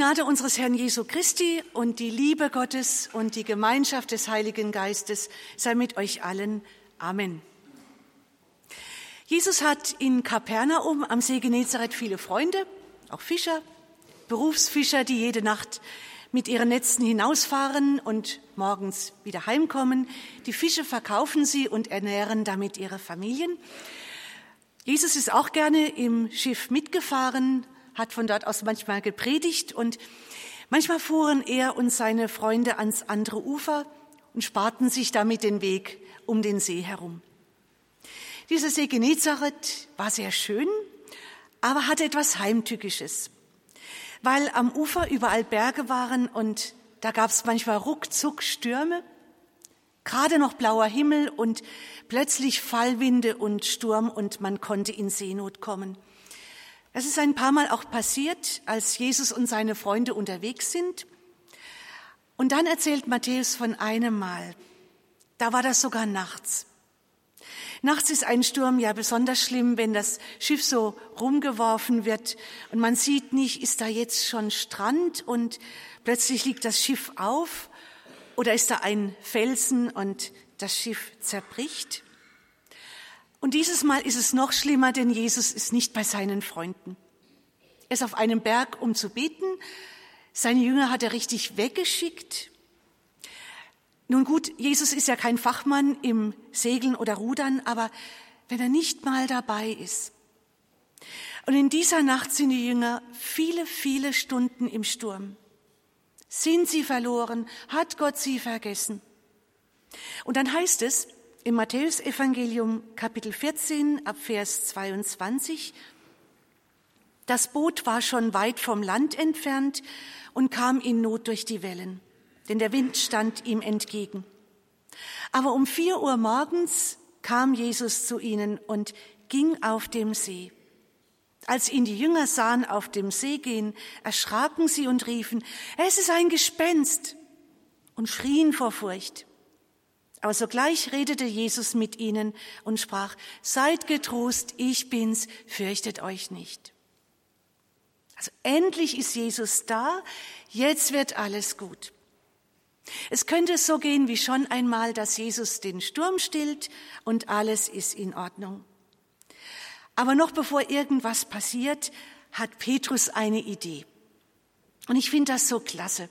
Gnade unseres Herrn Jesu Christi und die Liebe Gottes und die Gemeinschaft des Heiligen Geistes sei mit euch allen. Amen. Jesus hat in Kapernaum am See Genezareth viele Freunde, auch Fischer, Berufsfischer, die jede Nacht mit ihren Netzen hinausfahren und morgens wieder heimkommen. Die Fische verkaufen sie und ernähren damit ihre Familien. Jesus ist auch gerne im Schiff mitgefahren, hat von dort aus manchmal gepredigt und manchmal fuhren er und seine Freunde ans andere Ufer und sparten sich damit den Weg um den See herum. Dieser See Genezareth war sehr schön, aber hatte etwas Heimtückisches weil am Ufer überall Berge waren und da gab es manchmal ruckzuck Stürme, gerade noch blauer Himmel und plötzlich Fallwinde und Sturm und man konnte in Seenot kommen. Das ist ein paar Mal auch passiert, als Jesus und seine Freunde unterwegs sind. Und dann erzählt Matthäus von einem Mal. Da war das sogar nachts. Nachts ist ein Sturm ja besonders schlimm, wenn das Schiff so rumgeworfen wird und man sieht nicht, ist da jetzt schon Strand und plötzlich liegt das Schiff auf oder ist da ein Felsen und das Schiff zerbricht. Und dieses Mal ist es noch schlimmer, denn Jesus ist nicht bei seinen Freunden. Er ist auf einem Berg, um zu beten. Seine Jünger hat er richtig weggeschickt. Nun gut, Jesus ist ja kein Fachmann im Segeln oder Rudern, aber wenn er nicht mal dabei ist. Und in dieser Nacht sind die Jünger viele, viele Stunden im Sturm. Sind sie verloren? Hat Gott sie vergessen? Und dann heißt es im Matthäusevangelium Kapitel 14 ab Vers 22, das Boot war schon weit vom Land entfernt und kam in Not durch die Wellen denn der Wind stand ihm entgegen. Aber um vier Uhr morgens kam Jesus zu ihnen und ging auf dem See. Als ihn die Jünger sahen auf dem See gehen, erschraken sie und riefen, es ist ein Gespenst und schrien vor Furcht. Aber sogleich redete Jesus mit ihnen und sprach, seid getrost, ich bin's, fürchtet euch nicht. Also endlich ist Jesus da, jetzt wird alles gut. Es könnte so gehen wie schon einmal, dass Jesus den Sturm stillt und alles ist in Ordnung. Aber noch bevor irgendwas passiert, hat Petrus eine Idee. Und ich finde das so klasse.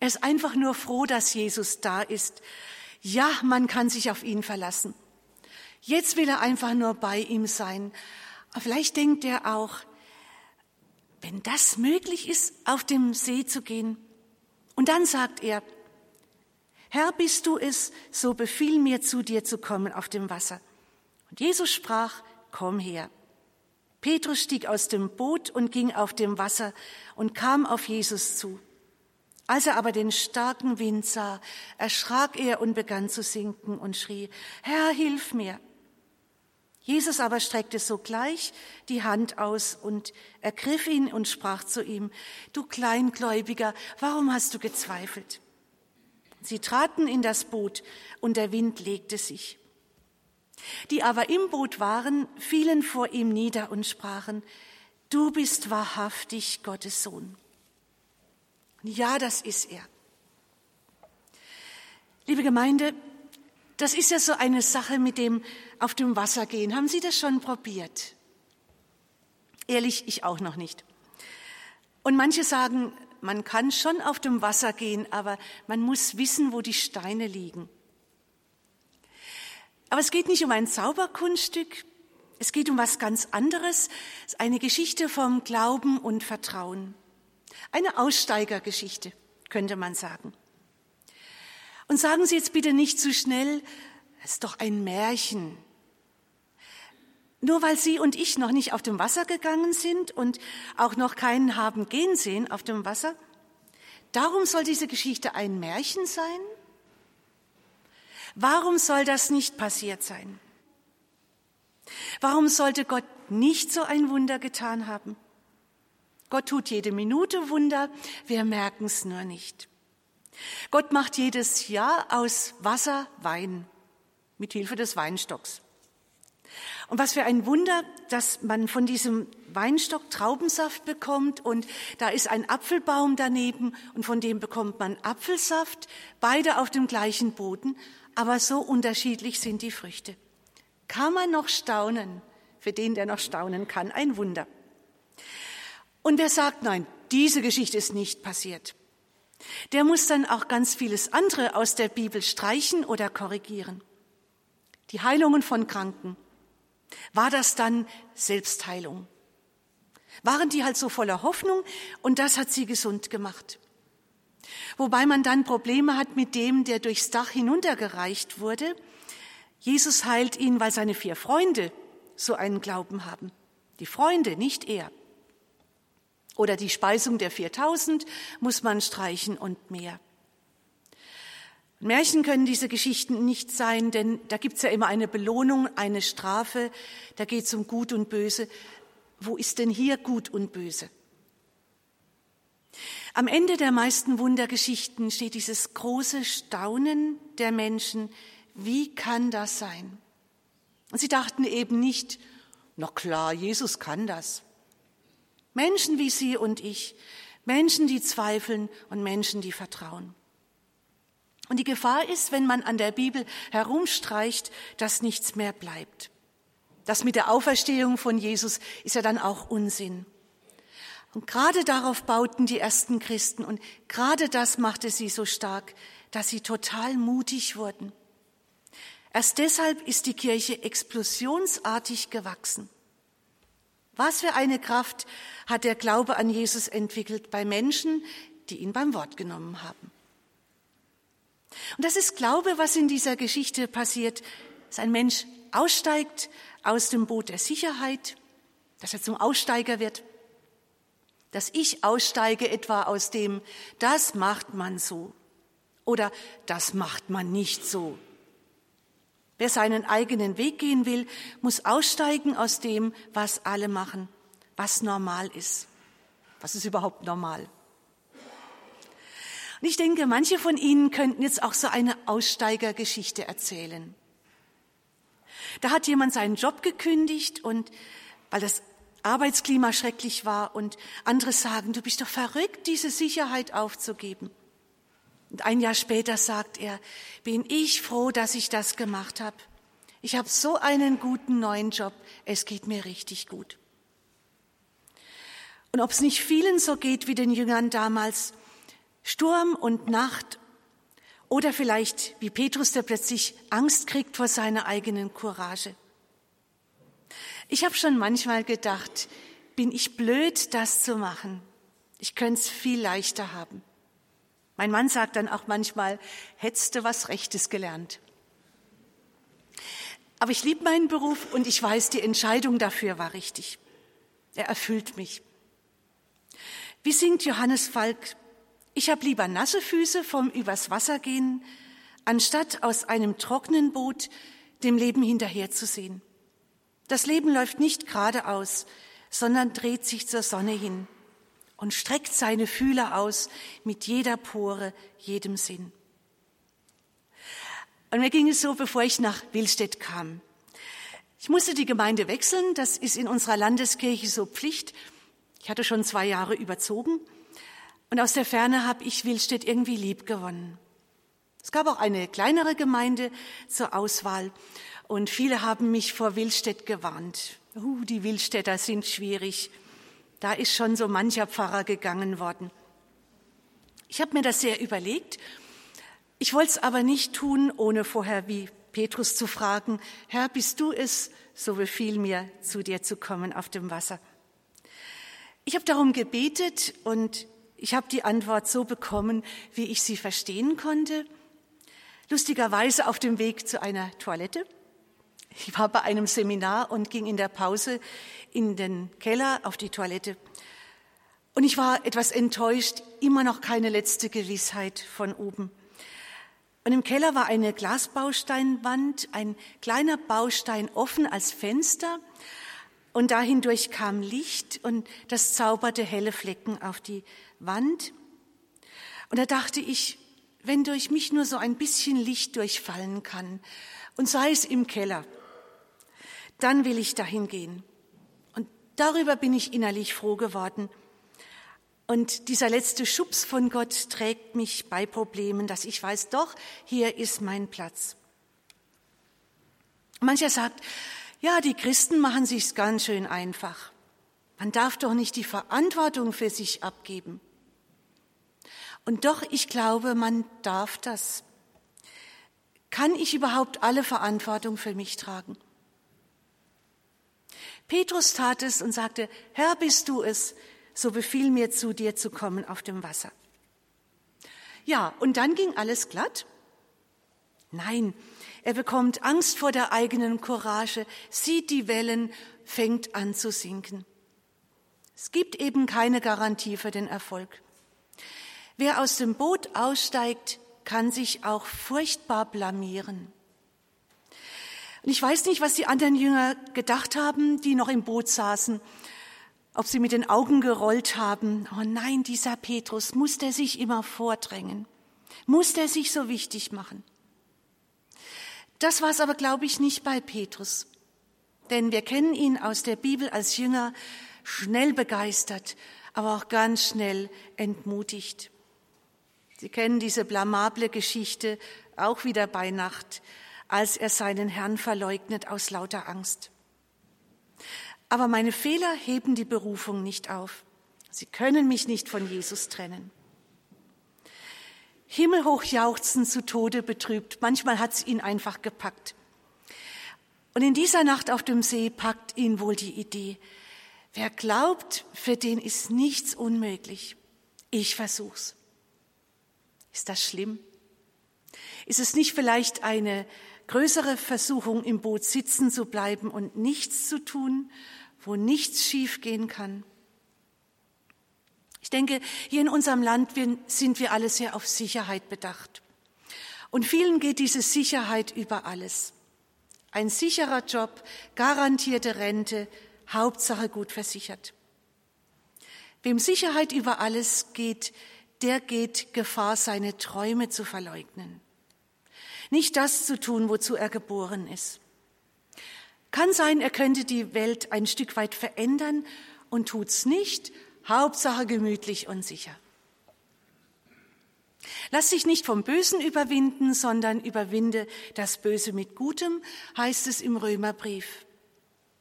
Er ist einfach nur froh, dass Jesus da ist. Ja, man kann sich auf ihn verlassen. Jetzt will er einfach nur bei ihm sein. Vielleicht denkt er auch, wenn das möglich ist, auf dem See zu gehen. Und dann sagt er, Herr, bist du es, so befiehl mir zu dir zu kommen auf dem Wasser. Und Jesus sprach, komm her. Petrus stieg aus dem Boot und ging auf dem Wasser und kam auf Jesus zu. Als er aber den starken Wind sah, erschrak er und begann zu sinken und schrie, Herr, hilf mir. Jesus aber streckte sogleich die Hand aus und ergriff ihn und sprach zu ihm, Du Kleingläubiger, warum hast du gezweifelt? Sie traten in das Boot und der Wind legte sich. Die aber im Boot waren, fielen vor ihm nieder und sprachen, du bist wahrhaftig Gottes Sohn. Ja, das ist er. Liebe Gemeinde, das ist ja so eine Sache mit dem auf dem Wasser gehen. Haben Sie das schon probiert? Ehrlich, ich auch noch nicht. Und manche sagen, man kann schon auf dem Wasser gehen, aber man muss wissen, wo die Steine liegen. Aber es geht nicht um ein Zauberkunststück, es geht um was ganz anderes. Eine Geschichte vom Glauben und Vertrauen. Eine Aussteigergeschichte, könnte man sagen. Und sagen Sie jetzt bitte nicht zu schnell, es ist doch ein Märchen. Nur weil Sie und ich noch nicht auf dem Wasser gegangen sind und auch noch keinen haben gehen sehen auf dem Wasser, darum soll diese Geschichte ein Märchen sein? Warum soll das nicht passiert sein? Warum sollte Gott nicht so ein Wunder getan haben? Gott tut jede Minute Wunder, wir merken es nur nicht. Gott macht jedes Jahr aus Wasser Wein mit Hilfe des Weinstocks. Und was für ein Wunder, dass man von diesem Weinstock Traubensaft bekommt und da ist ein Apfelbaum daneben und von dem bekommt man Apfelsaft, beide auf dem gleichen Boden, aber so unterschiedlich sind die Früchte. Kann man noch staunen? Für den, der noch staunen kann, ein Wunder. Und wer sagt, nein, diese Geschichte ist nicht passiert, der muss dann auch ganz vieles andere aus der Bibel streichen oder korrigieren. Die Heilungen von Kranken. War das dann Selbstheilung? Waren die halt so voller Hoffnung und das hat sie gesund gemacht? Wobei man dann Probleme hat mit dem, der durchs Dach hinuntergereicht wurde. Jesus heilt ihn, weil seine vier Freunde so einen Glauben haben. Die Freunde, nicht er. Oder die Speisung der 4000 muss man streichen und mehr. Märchen können diese Geschichten nicht sein, denn da gibt's ja immer eine Belohnung, eine Strafe, da geht's um Gut und Böse. Wo ist denn hier Gut und Böse? Am Ende der meisten Wundergeschichten steht dieses große Staunen der Menschen, wie kann das sein? Und sie dachten eben nicht, na klar, Jesus kann das. Menschen wie Sie und ich, Menschen, die zweifeln und Menschen, die vertrauen. Und die Gefahr ist, wenn man an der Bibel herumstreicht, dass nichts mehr bleibt. Das mit der Auferstehung von Jesus ist ja dann auch Unsinn. Und gerade darauf bauten die ersten Christen und gerade das machte sie so stark, dass sie total mutig wurden. Erst deshalb ist die Kirche explosionsartig gewachsen. Was für eine Kraft hat der Glaube an Jesus entwickelt bei Menschen, die ihn beim Wort genommen haben. Und das ist Glaube, was in dieser Geschichte passiert, dass ein Mensch aussteigt aus dem Boot der Sicherheit, dass er zum Aussteiger wird, dass ich aussteige etwa aus dem, das macht man so oder das macht man nicht so. Wer seinen eigenen Weg gehen will, muss aussteigen aus dem, was alle machen, was normal ist. Was ist überhaupt normal? Und ich denke, manche von Ihnen könnten jetzt auch so eine Aussteigergeschichte erzählen. Da hat jemand seinen Job gekündigt und weil das Arbeitsklima schrecklich war und andere sagen, du bist doch verrückt, diese Sicherheit aufzugeben. Und ein Jahr später sagt er, bin ich froh, dass ich das gemacht habe. Ich habe so einen guten neuen Job, es geht mir richtig gut. Und ob es nicht vielen so geht wie den Jüngern damals, Sturm und Nacht oder vielleicht wie Petrus, der plötzlich Angst kriegt vor seiner eigenen Courage. Ich habe schon manchmal gedacht, bin ich blöd, das zu machen? Ich könnte es viel leichter haben. Mein Mann sagt dann auch manchmal, hättest du was Rechtes gelernt. Aber ich liebe meinen Beruf und ich weiß, die Entscheidung dafür war richtig. Er erfüllt mich. Wie singt Johannes Falk? Ich habe lieber nasse Füße vom übers Wasser gehen, anstatt aus einem trockenen Boot dem Leben hinterherzusehen. Das Leben läuft nicht geradeaus, sondern dreht sich zur Sonne hin und streckt seine Fühler aus mit jeder Pore, jedem Sinn. Und mir ging es so, bevor ich nach Willstedt kam. Ich musste die Gemeinde wechseln, das ist in unserer Landeskirche so Pflicht. Ich hatte schon zwei Jahre überzogen und aus der Ferne habe ich Willstedt irgendwie lieb gewonnen. Es gab auch eine kleinere Gemeinde zur Auswahl und viele haben mich vor Willstedt gewarnt. Uh, die Willstädter sind schwierig. Da ist schon so mancher Pfarrer gegangen worden. Ich habe mir das sehr überlegt. Ich wollte es aber nicht tun, ohne vorher wie Petrus zu fragen, Herr, bist du es? So befiel mir, zu dir zu kommen auf dem Wasser. Ich habe darum gebetet und ich habe die Antwort so bekommen, wie ich sie verstehen konnte. Lustigerweise auf dem Weg zu einer Toilette. Ich war bei einem Seminar und ging in der Pause in den Keller auf die Toilette. Und ich war etwas enttäuscht, immer noch keine letzte Gewissheit von oben. Und im Keller war eine Glasbausteinwand, ein kleiner Baustein offen als Fenster. Und dahindurch kam Licht und das zauberte helle Flecken auf die Wand. Und da dachte ich, wenn durch mich nur so ein bisschen Licht durchfallen kann, und sei es im Keller, dann will ich dahin gehen. Und darüber bin ich innerlich froh geworden. Und dieser letzte Schubs von Gott trägt mich bei Problemen, dass ich weiß, doch, hier ist mein Platz. Mancher sagt, ja, die Christen machen sich's ganz schön einfach. Man darf doch nicht die Verantwortung für sich abgeben. Und doch, ich glaube, man darf das. Kann ich überhaupt alle Verantwortung für mich tragen? Petrus tat es und sagte, Herr, bist du es, so befiehl mir zu dir zu kommen auf dem Wasser. Ja, und dann ging alles glatt? Nein, er bekommt Angst vor der eigenen Courage, sieht die Wellen, fängt an zu sinken. Es gibt eben keine Garantie für den Erfolg. Wer aus dem Boot aussteigt, kann sich auch furchtbar blamieren. Und ich weiß nicht, was die anderen Jünger gedacht haben, die noch im Boot saßen, ob sie mit den Augen gerollt haben. Oh nein, dieser Petrus, muss der sich immer vordrängen? Muss der sich so wichtig machen? Das war es aber, glaube ich, nicht bei Petrus. Denn wir kennen ihn aus der Bibel als Jünger schnell begeistert, aber auch ganz schnell entmutigt. Sie kennen diese blamable Geschichte auch wieder bei Nacht, als er seinen Herrn verleugnet aus lauter Angst. Aber meine Fehler heben die Berufung nicht auf. Sie können mich nicht von Jesus trennen. Himmelhoch jauchzen zu Tode betrübt. Manchmal hat's ihn einfach gepackt. Und in dieser Nacht auf dem See packt ihn wohl die Idee. Wer glaubt, für den ist nichts unmöglich. Ich versuch's. Ist das schlimm? Ist es nicht vielleicht eine größere Versuchung, im Boot sitzen zu bleiben und nichts zu tun, wo nichts schiefgehen kann? Ich denke, hier in unserem Land sind wir alle sehr auf Sicherheit bedacht. Und vielen geht diese Sicherheit über alles. Ein sicherer Job, garantierte Rente, Hauptsache gut versichert. Wem Sicherheit über alles geht, der geht Gefahr, seine Träume zu verleugnen. Nicht das zu tun, wozu er geboren ist. Kann sein, er könnte die Welt ein Stück weit verändern und tut's nicht. Hauptsache gemütlich und sicher. Lass dich nicht vom Bösen überwinden, sondern überwinde das Böse mit Gutem, heißt es im Römerbrief.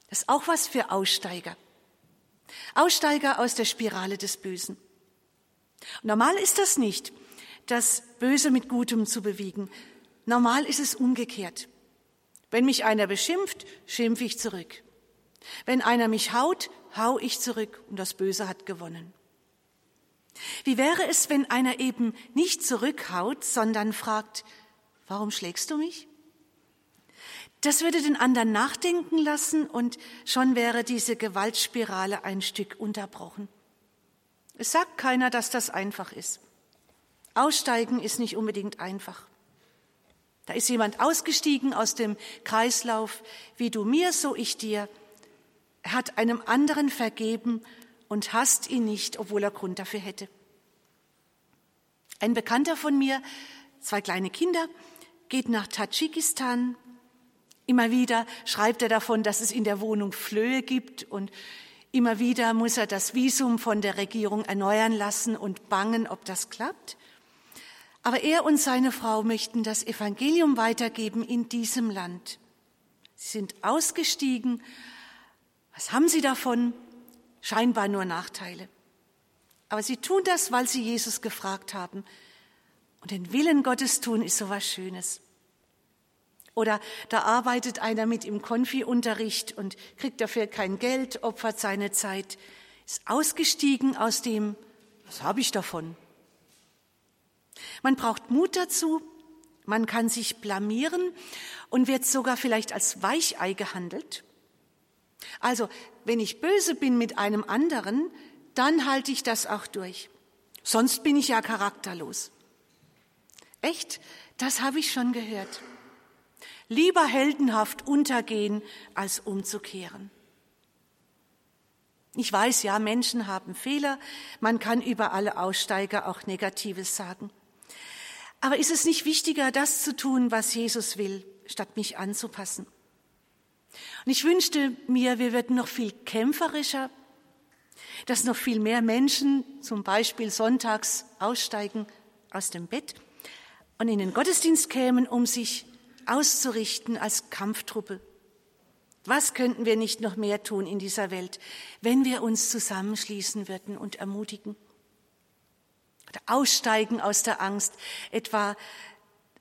Das ist auch was für Aussteiger. Aussteiger aus der Spirale des Bösen. Normal ist das nicht, das Böse mit Gutem zu bewegen. Normal ist es umgekehrt. Wenn mich einer beschimpft, schimpfe ich zurück. Wenn einer mich haut, hau ich zurück und das Böse hat gewonnen. Wie wäre es, wenn einer eben nicht zurückhaut, sondern fragt, warum schlägst du mich? Das würde den anderen nachdenken lassen und schon wäre diese Gewaltspirale ein Stück unterbrochen. Es sagt keiner, dass das einfach ist. Aussteigen ist nicht unbedingt einfach. Da ist jemand ausgestiegen aus dem Kreislauf, wie du mir, so ich dir. Er hat einem anderen vergeben und hasst ihn nicht, obwohl er Grund dafür hätte. Ein Bekannter von mir, zwei kleine Kinder, geht nach Tadschikistan. Immer wieder schreibt er davon, dass es in der Wohnung Flöhe gibt und Immer wieder muss er das Visum von der Regierung erneuern lassen und bangen, ob das klappt. Aber er und seine Frau möchten das Evangelium weitergeben in diesem Land. Sie sind ausgestiegen. Was haben sie davon? Scheinbar nur Nachteile. Aber sie tun das, weil sie Jesus gefragt haben. Und den Willen Gottes tun ist so was Schönes. Oder da arbeitet einer mit im Konfi-Unterricht und kriegt dafür kein Geld, opfert seine Zeit, ist ausgestiegen aus dem, was habe ich davon? Man braucht Mut dazu, man kann sich blamieren und wird sogar vielleicht als Weichei gehandelt. Also, wenn ich böse bin mit einem anderen, dann halte ich das auch durch. Sonst bin ich ja charakterlos. Echt? Das habe ich schon gehört. Lieber heldenhaft untergehen, als umzukehren. Ich weiß ja, Menschen haben Fehler, man kann über alle Aussteiger auch Negatives sagen. Aber ist es nicht wichtiger, das zu tun, was Jesus will, statt mich anzupassen? Und ich wünschte mir, wir würden noch viel kämpferischer, dass noch viel mehr Menschen zum Beispiel sonntags aussteigen aus dem Bett und in den Gottesdienst kämen, um sich auszurichten als Kampftruppe. Was könnten wir nicht noch mehr tun in dieser Welt, wenn wir uns zusammenschließen würden und ermutigen? Aussteigen aus der Angst, etwa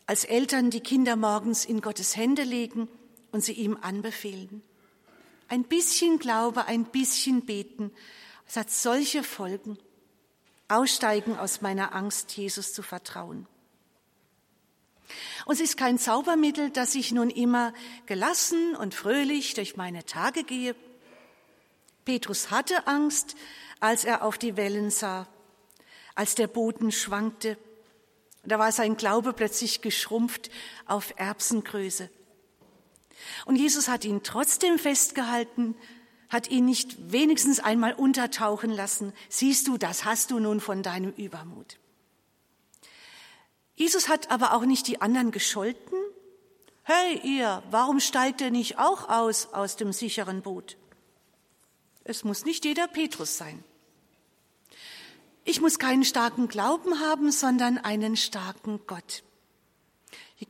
als Eltern die Kinder morgens in Gottes Hände legen und sie ihm anbefehlen. Ein bisschen Glaube, ein bisschen Beten, es hat solche Folgen. Aussteigen aus meiner Angst, Jesus zu vertrauen. Und es ist kein Zaubermittel, dass ich nun immer gelassen und fröhlich durch meine Tage gehe. Petrus hatte Angst, als er auf die Wellen sah, als der Boden schwankte. Da war sein Glaube plötzlich geschrumpft auf Erbsengröße. Und Jesus hat ihn trotzdem festgehalten, hat ihn nicht wenigstens einmal untertauchen lassen. Siehst du, das hast du nun von deinem Übermut. Jesus hat aber auch nicht die anderen gescholten. Hey ihr, warum steigt ihr nicht auch aus aus dem sicheren Boot? Es muss nicht jeder Petrus sein. Ich muss keinen starken Glauben haben, sondern einen starken Gott.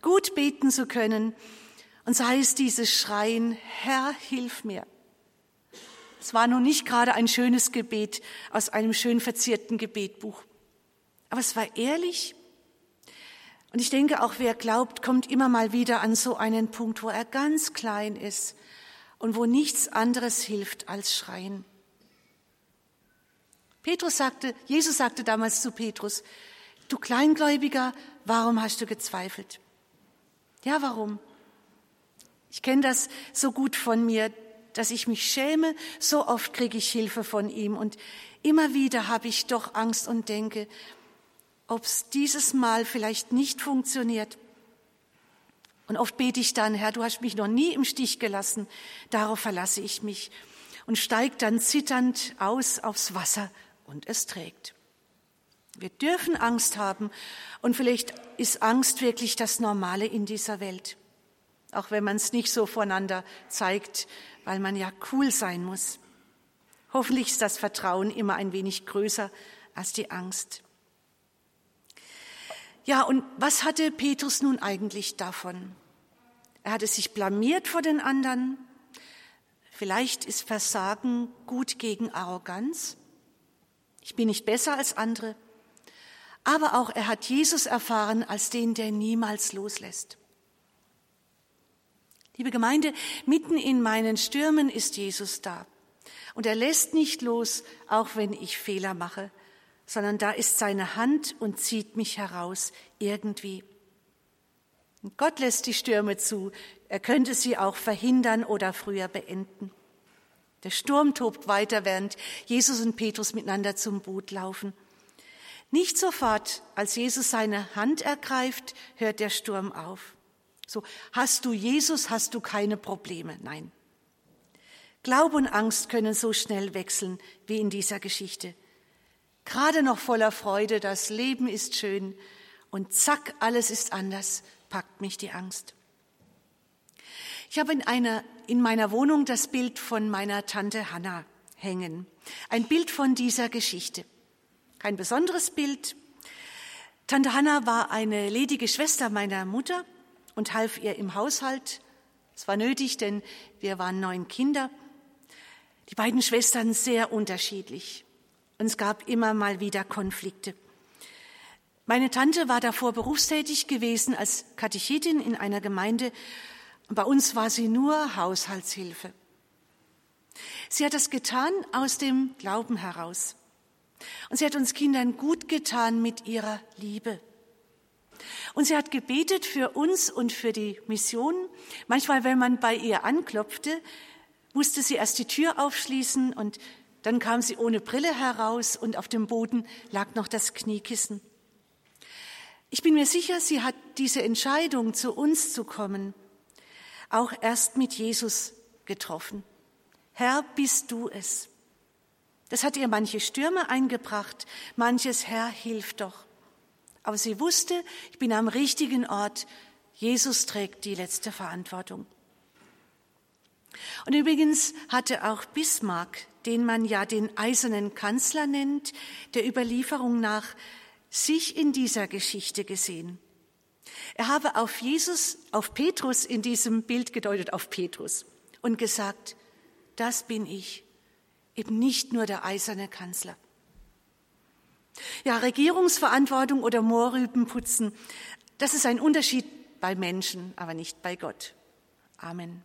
Gut beten zu können, und sei es dieses Schreien, Herr, hilf mir. Es war nun nicht gerade ein schönes Gebet aus einem schön verzierten Gebetbuch, aber es war ehrlich. Und ich denke, auch wer glaubt, kommt immer mal wieder an so einen Punkt, wo er ganz klein ist und wo nichts anderes hilft als Schreien. Petrus sagte, Jesus sagte damals zu Petrus, du Kleingläubiger, warum hast du gezweifelt? Ja, warum? Ich kenne das so gut von mir, dass ich mich schäme. So oft kriege ich Hilfe von ihm und immer wieder habe ich doch Angst und denke, ob es dieses Mal vielleicht nicht funktioniert. Und oft bete ich dann, Herr, du hast mich noch nie im Stich gelassen, darauf verlasse ich mich und steigt dann zitternd aus aufs Wasser und es trägt. Wir dürfen Angst haben und vielleicht ist Angst wirklich das Normale in dieser Welt auch wenn man es nicht so voneinander zeigt, weil man ja cool sein muss. Hoffentlich ist das Vertrauen immer ein wenig größer als die Angst. Ja, und was hatte Petrus nun eigentlich davon? Er hatte sich blamiert vor den anderen. Vielleicht ist Versagen gut gegen Arroganz. Ich bin nicht besser als andere. Aber auch er hat Jesus erfahren als den, der niemals loslässt. Liebe Gemeinde, mitten in meinen Stürmen ist Jesus da. Und er lässt nicht los, auch wenn ich Fehler mache, sondern da ist seine Hand und zieht mich heraus irgendwie. Und Gott lässt die Stürme zu. Er könnte sie auch verhindern oder früher beenden. Der Sturm tobt weiter, während Jesus und Petrus miteinander zum Boot laufen. Nicht sofort, als Jesus seine Hand ergreift, hört der Sturm auf. So, hast du Jesus, hast du keine Probleme. Nein. Glaube und Angst können so schnell wechseln wie in dieser Geschichte. Gerade noch voller Freude, das Leben ist schön und zack, alles ist anders, packt mich die Angst. Ich habe in, einer, in meiner Wohnung das Bild von meiner Tante Hanna hängen. Ein Bild von dieser Geschichte. Kein besonderes Bild. Tante Hanna war eine ledige Schwester meiner Mutter und half ihr im Haushalt. Es war nötig, denn wir waren neun Kinder. Die beiden Schwestern sehr unterschiedlich. Und es gab immer mal wieder Konflikte. Meine Tante war davor berufstätig gewesen als Katechetin in einer Gemeinde. Bei uns war sie nur Haushaltshilfe. Sie hat das getan aus dem Glauben heraus. Und sie hat uns Kindern gut getan mit ihrer Liebe. Und sie hat gebetet für uns und für die Mission. Manchmal, wenn man bei ihr anklopfte, musste sie erst die Tür aufschließen und dann kam sie ohne Brille heraus und auf dem Boden lag noch das Kniekissen. Ich bin mir sicher, sie hat diese Entscheidung, zu uns zu kommen, auch erst mit Jesus getroffen. Herr, bist du es? Das hat ihr manche Stürme eingebracht, manches Herr, hilf doch. Aber sie wusste, ich bin am richtigen Ort. Jesus trägt die letzte Verantwortung. Und übrigens hatte auch Bismarck, den man ja den eisernen Kanzler nennt, der Überlieferung nach sich in dieser Geschichte gesehen. Er habe auf Jesus, auf Petrus in diesem Bild gedeutet, auf Petrus und gesagt, das bin ich, eben nicht nur der eiserne Kanzler. Ja, Regierungsverantwortung oder Moorrüben putzen, das ist ein Unterschied bei Menschen, aber nicht bei Gott. Amen.